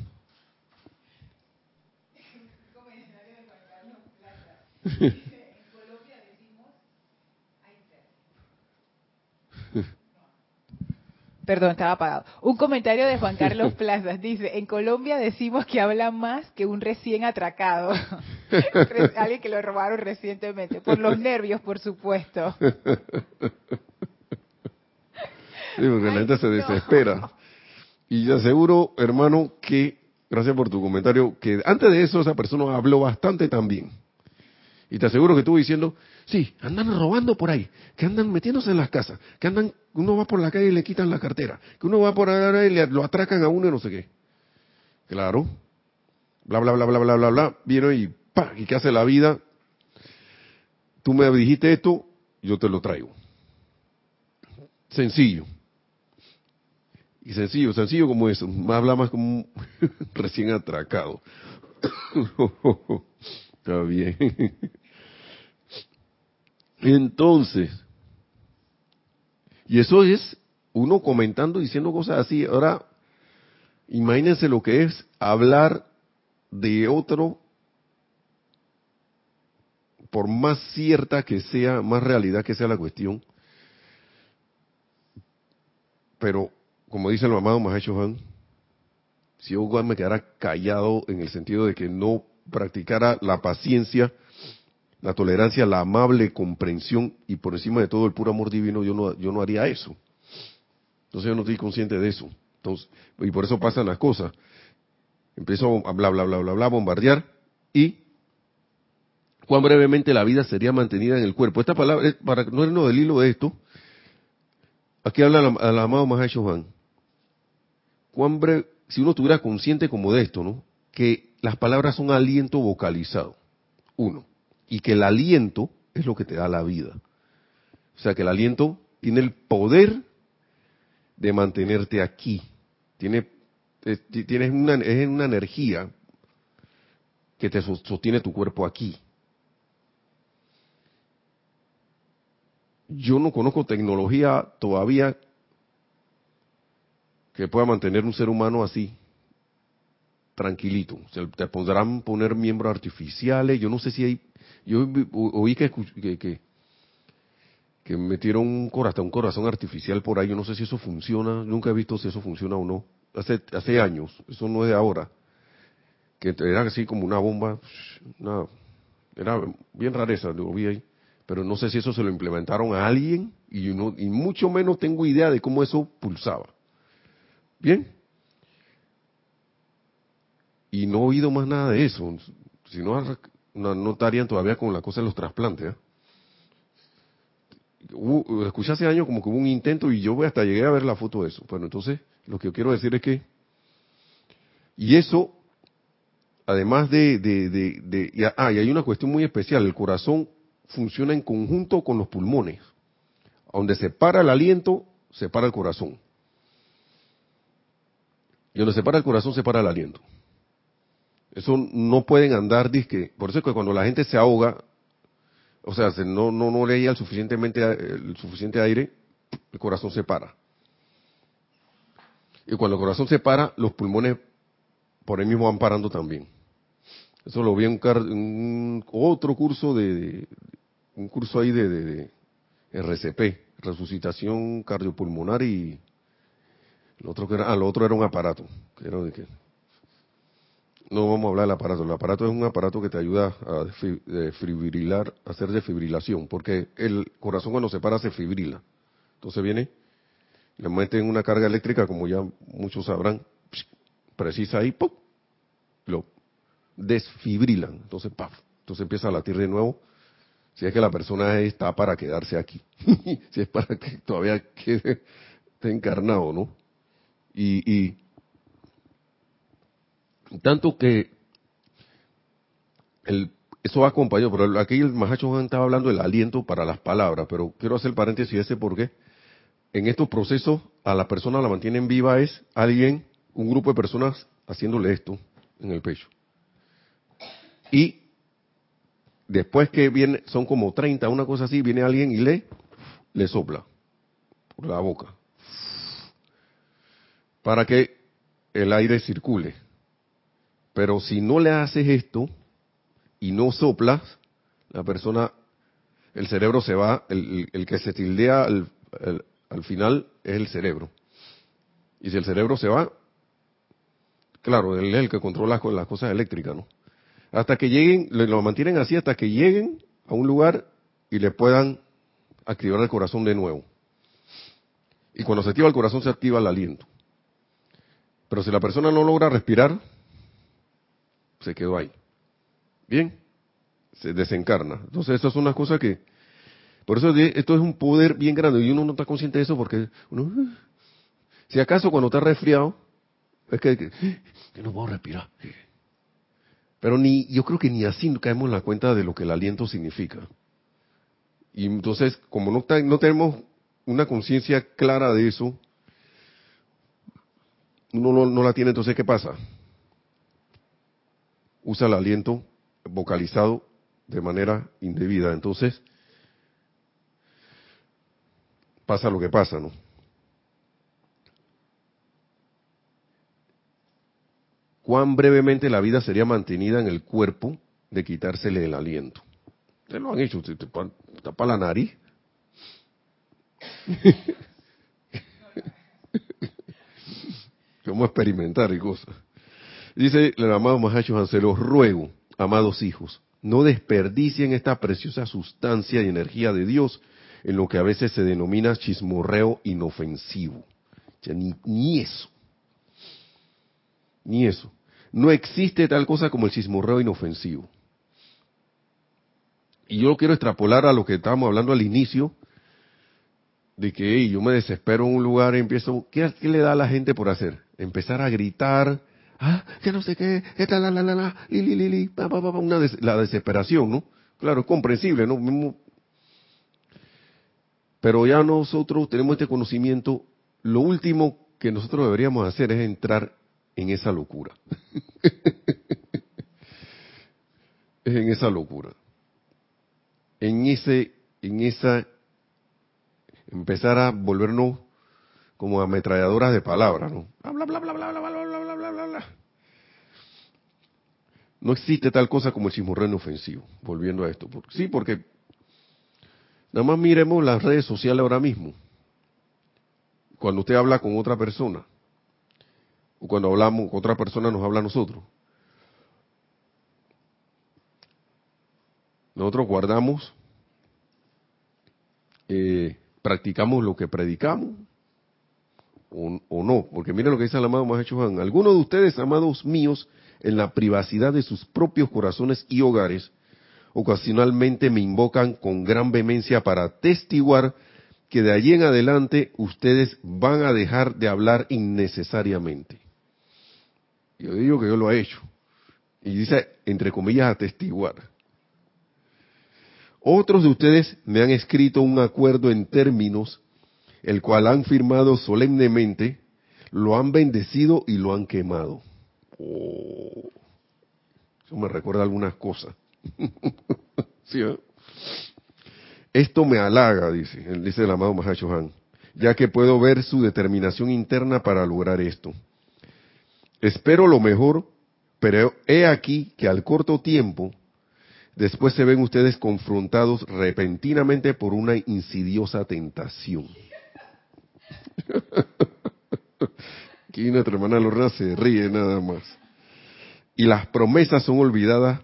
S2: Perdón, estaba apagado. Un comentario de Juan Carlos Plazas dice, en Colombia decimos que habla más que un recién atracado. Alguien que lo robaron recientemente. Por los nervios, por supuesto.
S1: Sí, porque la gente se desespera. Y yo aseguro, hermano, que, gracias por tu comentario, que antes de eso esa persona habló bastante también. Y te aseguro que estuvo diciendo, sí, andan robando por ahí, que andan metiéndose en las casas, que andan, uno va por la calle y le quitan la cartera, que uno va por ahí y le, lo atracan a uno y no sé qué. Claro. Bla, bla, bla, bla, bla, bla, bla. Viene y ¿y qué hace la vida? tú me dijiste esto, yo te lo traigo. Sencillo. Y sencillo, sencillo como eso. Habla más como recién atracado. Está bien. Entonces, y eso es uno comentando, diciendo cosas así. Ahora, imagínense lo que es hablar de otro, por más cierta que sea, más realidad que sea la cuestión. Pero, como dice el mamado Mahacho Han, si yo me quedara callado en el sentido de que no practicara la paciencia, la tolerancia, la amable comprensión y por encima de todo el puro amor divino, yo no, yo no haría eso. Entonces yo no estoy consciente de eso. Entonces, y por eso pasan las cosas. Empiezo a bla, bla, bla, bla, bla, bombardear y cuán brevemente la vida sería mantenida en el cuerpo. Esta palabra, para no irnos del hilo de esto, aquí habla el amado Mahacho Juan. Cuán breve, si uno estuviera consciente como de esto, ¿no? Que las palabras son aliento vocalizado. Uno y que el aliento es lo que te da la vida. O sea que el aliento tiene el poder de mantenerte aquí. Tiene, tienes una, es una energía que te sostiene tu cuerpo aquí. Yo no conozco tecnología todavía que pueda mantener un ser humano así, tranquilito. Se te pondrán poner miembros artificiales. Yo no sé si hay yo oí que, que, que, metieron un corazón, un corazón artificial por ahí. Yo no sé si eso funciona. Nunca he visto si eso funciona o no. Hace, hace años. Eso no es de ahora. Que era así como una bomba. era bien rareza, lo vi ahí. Pero no sé si eso se lo implementaron a alguien y, no, y mucho menos tengo idea de cómo eso pulsaba. Bien. Y no he oído más nada de eso. Si no, no, estarían todavía con la cosa de los trasplantes. ¿eh? escuché hace años como que hubo un intento y yo hasta llegué a ver la foto de eso. Bueno, entonces lo que quiero decir es que, y eso, además de, de, de, y, ah, y hay una cuestión muy especial, el corazón funciona en conjunto con los pulmones. Donde se para el aliento, se para el corazón. Y donde se para el corazón, se para el aliento. Eso no pueden andar, disque. Por eso es que cuando la gente se ahoga, o sea, no, no, no le el suficientemente, el suficiente aire, el corazón se para. Y cuando el corazón se para, los pulmones por ahí mismo van parando también. Eso lo vi en un, otro curso de, un curso ahí de, RCP, resucitación cardiopulmonar y lo otro que era, ah, lo otro era un aparato, que era de que no vamos a hablar del aparato. El aparato es un aparato que te ayuda a fibrilar, a hacer defibrilación, porque el corazón cuando se para se fibrila. Entonces viene, le meten una carga eléctrica, como ya muchos sabrán, precisa ahí, ¡pum! lo desfibrilan. Entonces, ¡paf! Entonces empieza a latir de nuevo. Si es que la persona está para quedarse aquí, si es para que todavía quede esté encarnado, ¿no? Y, tanto que el, eso va acompañado, pero aquí el Mahacho estaba hablando del aliento para las palabras, pero quiero hacer paréntesis ese porque en estos procesos a la persona la mantienen viva es alguien, un grupo de personas haciéndole esto en el pecho. Y después que viene, son como 30, una cosa así, viene alguien y le, le sopla por la boca para que el aire circule. Pero si no le haces esto y no soplas, la persona, el cerebro se va, el, que se tildea al, al, final es el cerebro. Y si el cerebro se va, claro, él es el que controla las cosas eléctricas, ¿no? Hasta que lleguen, lo mantienen así hasta que lleguen a un lugar y le puedan activar el corazón de nuevo. Y cuando se activa el corazón se activa el aliento. Pero si la persona no logra respirar, se quedó ahí. Bien, se desencarna. Entonces, eso es una cosa que, por eso esto es un poder bien grande y uno no está consciente de eso porque uno, si acaso cuando está resfriado, es que, que, no puedo respirar. Pero ni, yo creo que ni así caemos en la cuenta de lo que el aliento significa. Y entonces, como no, no tenemos una conciencia clara de eso, uno no, la tiene, entonces ¿qué pasa? Usa el aliento vocalizado de manera indebida. Entonces, pasa lo que pasa, ¿no? Cuán brevemente la vida sería mantenida en el cuerpo de quitársele el aliento. Ustedes lo han hecho, usted tapa la nariz. Vamos experimentar y cosas. Dice el amado Mahacho se los ruego, amados hijos, no desperdicien esta preciosa sustancia y energía de Dios en lo que a veces se denomina chismorreo inofensivo. ni, ni eso. Ni eso. No existe tal cosa como el chismorreo inofensivo. Y yo quiero extrapolar a lo que estábamos hablando al inicio, de que yo me desespero en un lugar y empiezo, ¿qué, le da a la gente por hacer? Empezar a gritar, ah, que no sé qué, esta, la, la, la, la, li, li, li, li una la desesperación, ¿no? Claro, es comprensible, ¿no? Pero ya nosotros tenemos este conocimiento, lo último que nosotros deberíamos hacer es entrar en esa locura. es en esa locura en ese, en esa, empezar a volvernos como ametralladoras de palabras, ¿no? Bla, bla, bla, bla, bla, bla, bla, bla, bla, bla, bla. No existe tal cosa como el chismorreno ofensivo, volviendo a esto. sí, porque nada más miremos las redes sociales ahora mismo. Cuando usted habla con otra persona, o cuando hablamos, otra persona nos habla a nosotros. Nosotros guardamos, eh, practicamos lo que predicamos o, no, porque miren lo que dice el amado Mahacho Juan. Algunos de ustedes, amados míos, en la privacidad de sus propios corazones y hogares, ocasionalmente me invocan con gran vehemencia para testiguar que de allí en adelante ustedes van a dejar de hablar innecesariamente. Yo digo que yo lo he hecho. Y dice, entre comillas, atestiguar. Otros de ustedes me han escrito un acuerdo en términos, el cual han firmado solemnemente, lo han bendecido y lo han quemado. Oh, eso me recuerda algunas cosas. ¿Sí, Esto me halaga, dice, dice el amado Mahacho Han, ya que puedo ver su determinación interna para lograr esto. Espero lo mejor, pero he aquí que al corto tiempo después se ven ustedes confrontados repentinamente por una insidiosa tentación. Aquí nuestra hermana Lorna se ríe nada más. Y las promesas son olvidadas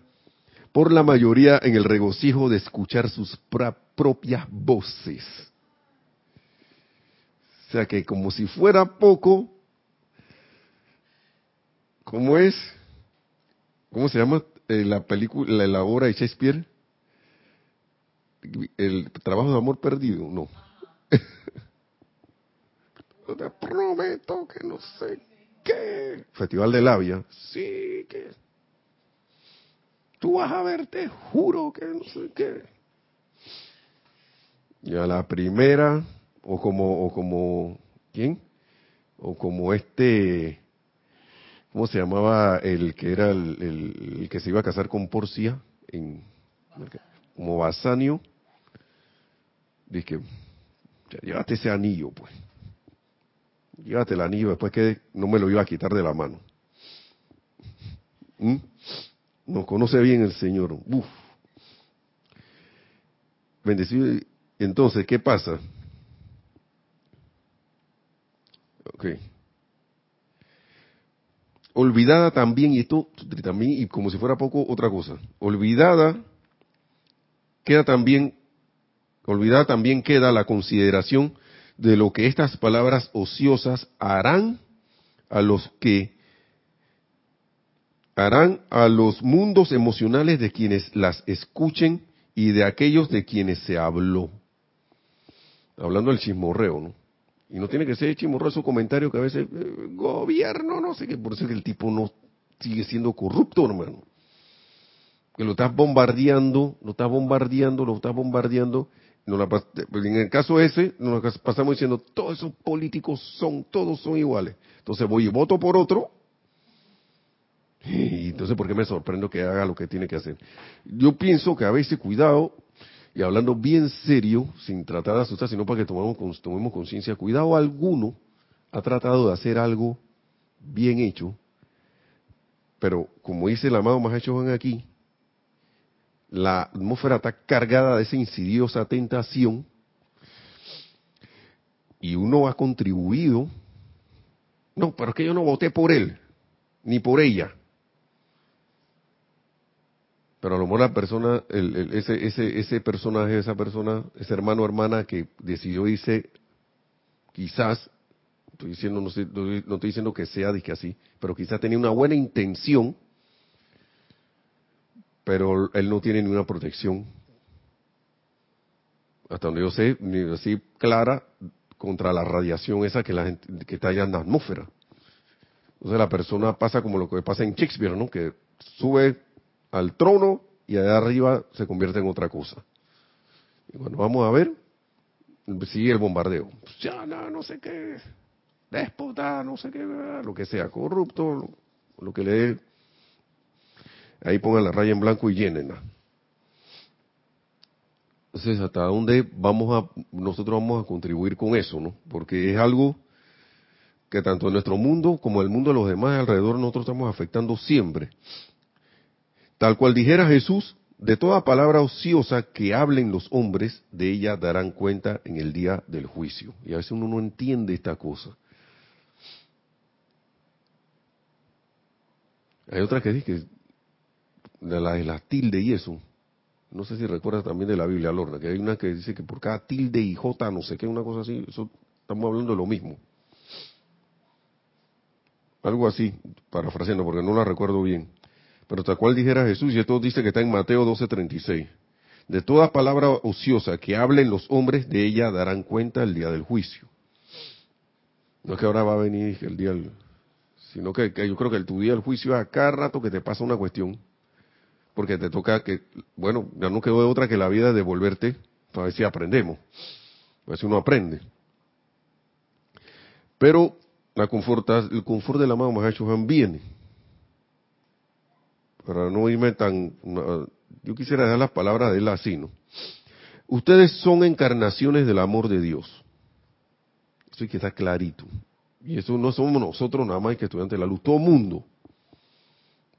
S1: por la mayoría en el regocijo de escuchar sus propias voces. O sea que como si fuera poco, ¿cómo es? ¿Cómo se llama? Eh, la película, la obra de Shakespeare, el trabajo de amor perdido, no. Te prometo que no sé qué. Festival de Labia, sí, que tú vas a ver, te juro que no sé qué. Y a la primera, o como, o como, ¿quién? O como este, ¿cómo se llamaba el que era el, que se iba a casar con Porcia? En, como Basanio. Dice llévate ese anillo, pues. Llévate el anillo después que no me lo iba a quitar de la mano. ¿Mm? Nos conoce bien el Señor. Bendecido. Entonces, ¿qué pasa? Okay olvidada también, y esto también, y como si fuera poco, otra cosa, olvidada queda también, olvidada también queda la consideración de lo que estas palabras ociosas harán a los que harán a los mundos emocionales de quienes las escuchen y de aquellos de quienes se habló. Hablando del chismorreo, ¿no? Y no tiene que ser chimorroso comentario que a veces, eh, gobierno, no sé qué, por eso es que el tipo no sigue siendo corrupto, hermano. Que lo estás bombardeando, lo estás bombardeando, lo estás bombardeando, en el caso ese, nos pasamos diciendo, todos esos políticos son, todos son iguales. Entonces voy y voto por otro, y entonces, ¿por qué me sorprendo que haga lo que tiene que hacer? Yo pienso que a veces, cuidado, y hablando bien serio, sin tratar de asustar, sino para que tomemos, tomemos conciencia, cuidado alguno ha tratado de hacer algo bien hecho, pero como dice el amado Mahacho Juan aquí, la atmósfera está cargada de esa insidiosa tentación y uno ha contribuido. No, pero es que yo no voté por él, ni por ella. Pero a lo mejor la persona, ese, ese, ese personaje, esa persona, ese hermano o hermana que decidió irse, quizás, estoy diciendo, no, estoy diciendo que sea que así, pero quizás tenía una buena intención pero él no tiene ninguna protección, hasta donde yo sé, ni así clara, contra la radiación esa que, la gente, que está allá en la atmósfera. Entonces la persona pasa como lo que pasa en Shakespeare, ¿no? Que sube al trono y allá arriba se convierte en otra cosa. Y bueno, vamos a ver, sigue el bombardeo. Pues ya, no, no sé qué, déspota, no sé qué, lo que sea, corrupto, lo, lo que le dé Ahí pongan la raya en blanco y llénenla. Entonces, ¿hasta dónde vamos a, nosotros vamos a contribuir con eso, no? Porque es algo que tanto en nuestro mundo como en el mundo de los demás alrededor nosotros estamos afectando siempre. Tal cual dijera Jesús, de toda palabra ociosa que hablen los hombres, de ella darán cuenta en el día del juicio. Y a veces uno no entiende esta cosa. Hay otra que dice de la, de tilde y eso. No sé si recuerdas también de la Biblia, Lorna, que hay una que dice que por cada tilde y J, no sé qué, una cosa así, eso estamos hablando de lo mismo. Algo así, parafraseando, porque no la recuerdo bien. Pero tal cual dijera Jesús, y esto dice que está en Mateo 12:36. De toda palabra ociosa que hablen los hombres, de ella darán cuenta el día del juicio. No es que ahora va a venir el día, sino que, yo creo que el tu día del juicio es a cada rato que te pasa una cuestión porque te toca que, bueno, ya no quedó de otra que la vida de devolverte para ver si aprendemos, a ver si uno aprende. Pero la conforta, el confort del amado Mahacho Han viene. Para no irme tan... Yo quisiera dejar las palabras de él así, ¿no? Ustedes son encarnaciones del amor de Dios. Eso hay que está clarito. Y eso no somos nosotros nada más que estudiantes de la luz. Todo mundo.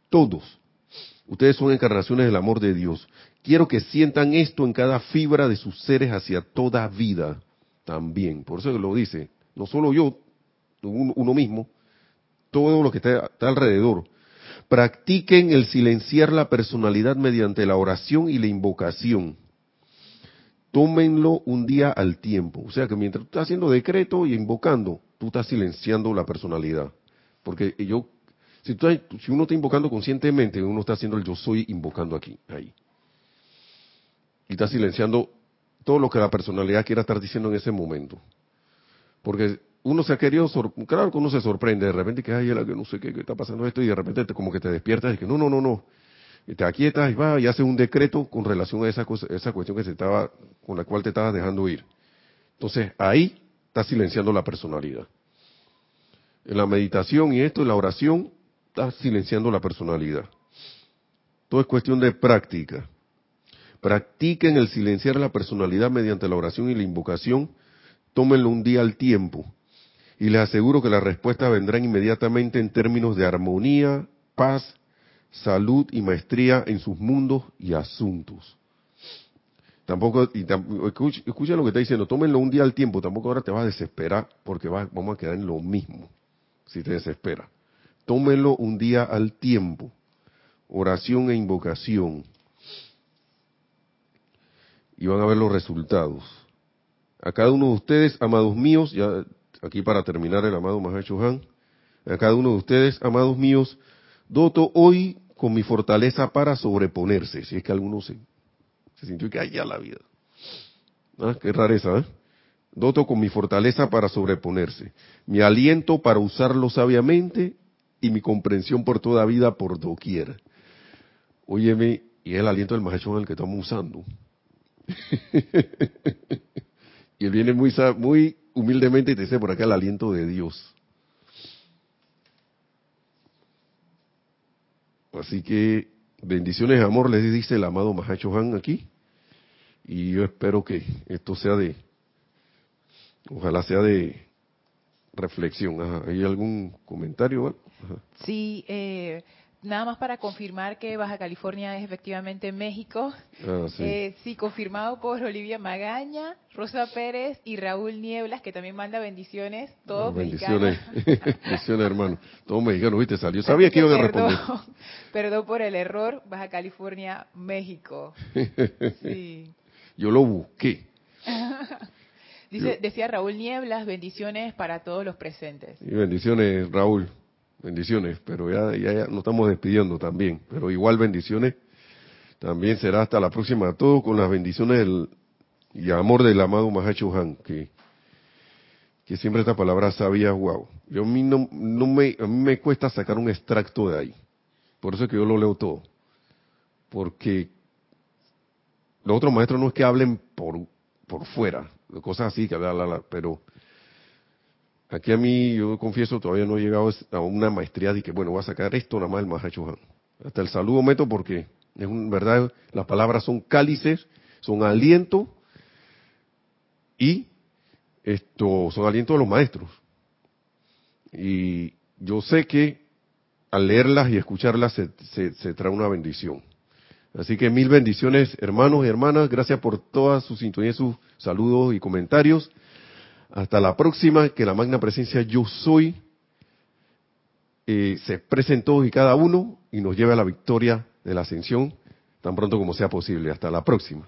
S1: Todos. Ustedes son encarnaciones del amor de Dios. Quiero que sientan esto en cada fibra de sus seres hacia toda vida también. Por eso lo dice, no solo yo, uno mismo, todo lo que está, alrededor. Practiquen el silenciar la personalidad mediante la oración y la invocación. Tómenlo un día al tiempo. O sea que mientras tú estás haciendo decreto y invocando, tú estás silenciando la personalidad. Porque yo si, uno está invocando conscientemente, uno está haciendo el yo soy invocando aquí, ahí. Y está silenciando todo lo que la personalidad quiera estar diciendo en ese momento. Porque uno se ha querido, claro que uno se sorprende de repente que hay que no sé qué, está pasando esto y de repente como que te despiertas y que no, no, no, no. Y te aquietas y va y hace un decreto con relación a esa, cosa, esa cuestión que se estaba, con la cual te estabas dejando ir. Entonces ahí está silenciando la personalidad. En la meditación y esto, en la oración, está silenciando la personalidad. Todo es cuestión de práctica. Practiquen el silenciar la personalidad mediante la oración y la invocación. Tómenlo un día al tiempo. Y les aseguro que la respuesta vendrá inmediatamente en términos de armonía, paz, salud y maestría en sus mundos y asuntos. Tampoco, y escucha, lo que está diciendo, tómenlo un día al tiempo, tampoco ahora te vas a desesperar porque vamos a quedar en lo mismo si te desesperas. Tómelo un día al tiempo. Oración e invocación. Y van a ver los resultados. A cada uno de ustedes, amados míos, ya aquí para terminar el amado Mahacho Han, a cada uno de ustedes, amados míos, doto hoy con mi fortaleza para sobreponerse, si es que alguno se, se sintió que haya la vida. ¿Ah? Qué rareza, ¿eh? Doto con mi fortaleza para sobreponerse, mi aliento para usarlo sabiamente y mi comprensión por toda vida por doquier. Óyeme, y el aliento del en el que estamos usando. y él viene muy, muy humildemente y te dice por acá el aliento de Dios. Así que bendiciones amor, les dice el amado Mahacho Han aquí. Y yo espero que esto sea de, ojalá sea de reflexión. ¿Hay algún comentario?
S2: Sí, eh, nada más para confirmar que Baja California es efectivamente México. Ah, sí. Eh, sí. confirmado por Olivia Magaña, Rosa Pérez y Raúl Nieblas, que también manda bendiciones, todos ah,
S1: bendiciones. bendiciones, hermano. Todos mexicanos, ¿viste? Salió. Sabía que iban a responder.
S2: Perdón por el error, Baja California, México.
S1: Sí. Yo lo busqué.
S2: Dice, decía Raúl Nieblas, bendiciones para todos los presentes.
S1: Y bendiciones, Raúl. Bendiciones, pero ya, ya, ya nos estamos despidiendo también. Pero igual bendiciones. También será hasta la próxima. Todo con las bendiciones del, y amor del amado Mahacho Han, que, que siempre esta palabra sabía, wow. Yo a mí no, no me, a mí me cuesta sacar un extracto de ahí. Por eso es que yo lo leo todo. Porque los otros maestros no es que hablen por, por fuera, cosas así, que la, la, pero Aquí a mí, yo confieso, todavía no he llegado a una maestría de que, bueno, voy a sacar esto nada más el Mahachohan. Hasta el saludo meto porque, es un, verdad, las palabras son cálices, son aliento y esto son aliento de los maestros. Y yo sé que al leerlas y escucharlas se, se trae una bendición. Así que mil bendiciones, hermanos y hermanas. Gracias por toda su sintonía, sus saludos y comentarios. Hasta la próxima, que la magna presencia yo soy eh, se presentó y cada uno y nos lleve a la victoria de la ascensión tan pronto como sea posible. Hasta la próxima.